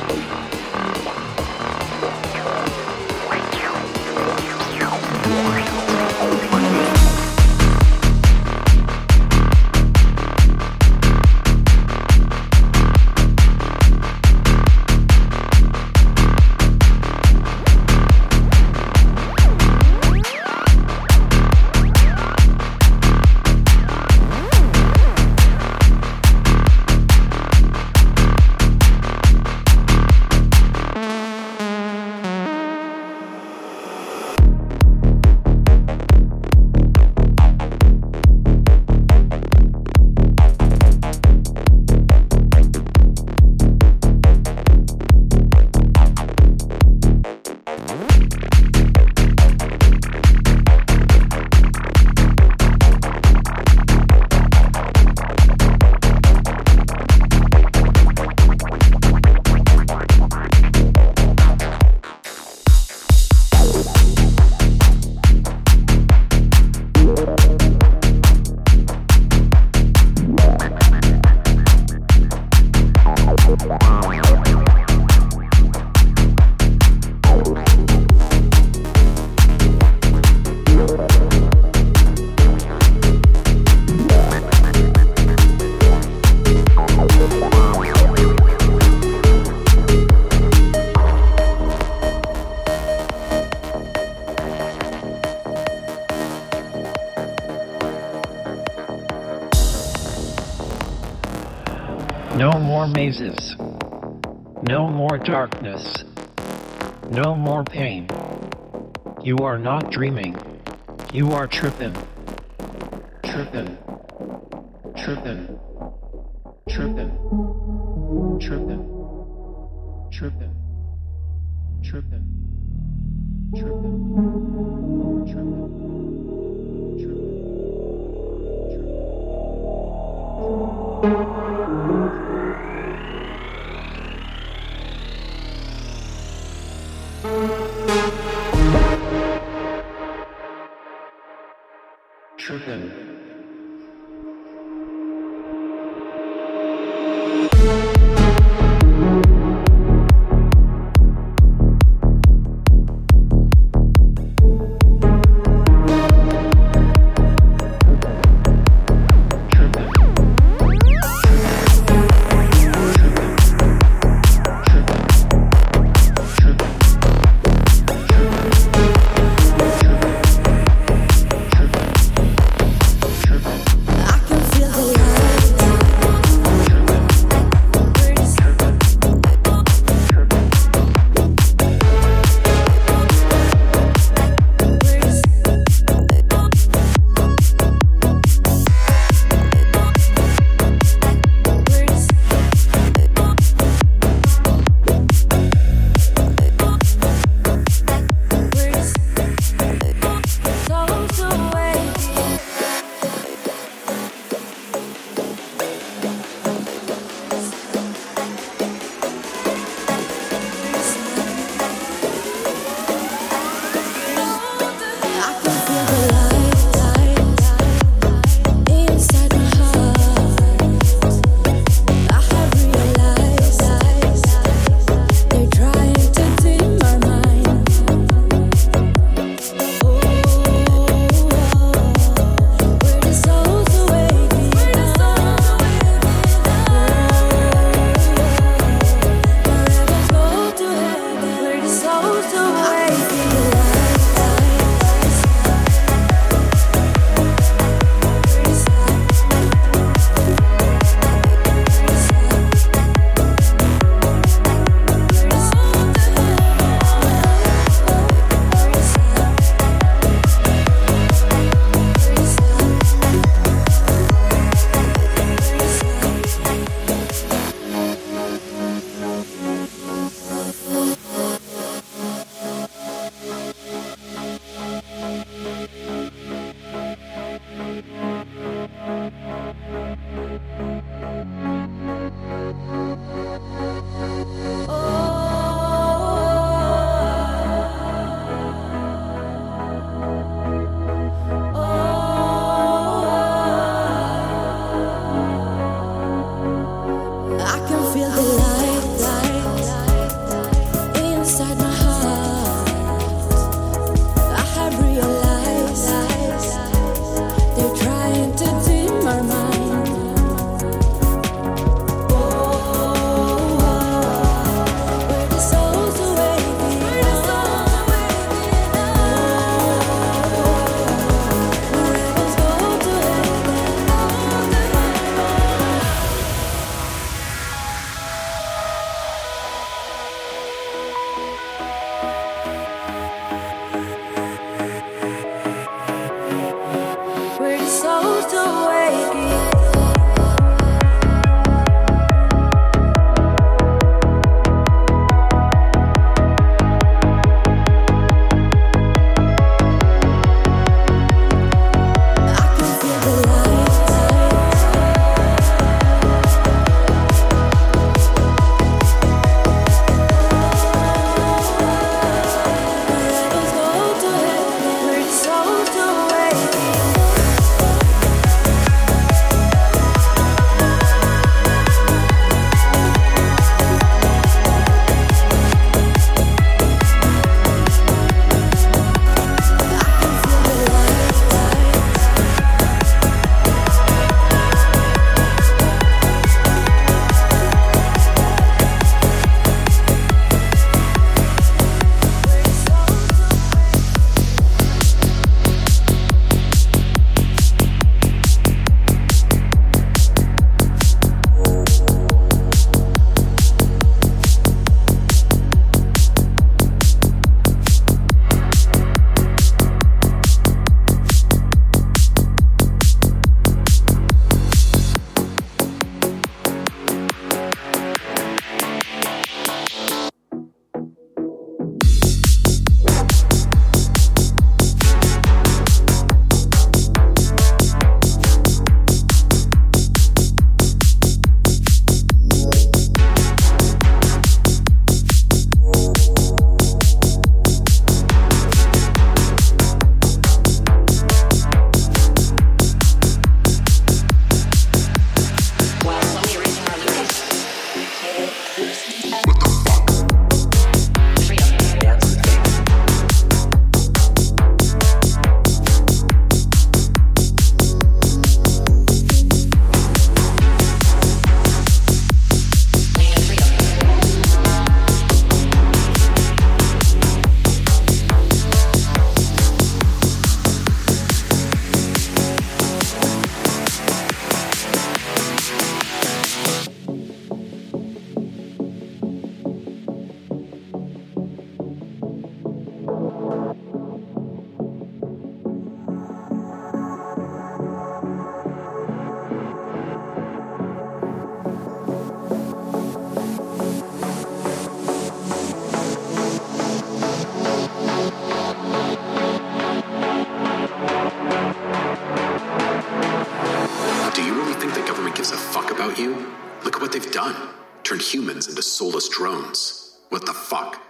Bye. You are not dreaming. You are tripping. Tripping. Tripping. Tripping. Tripping. Tripping. Tripping. Tripping. Tripping. drones. What the fuck?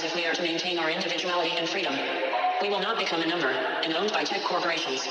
if we are to maintain our individuality and freedom. We will not become a number, and owned by tech corporations.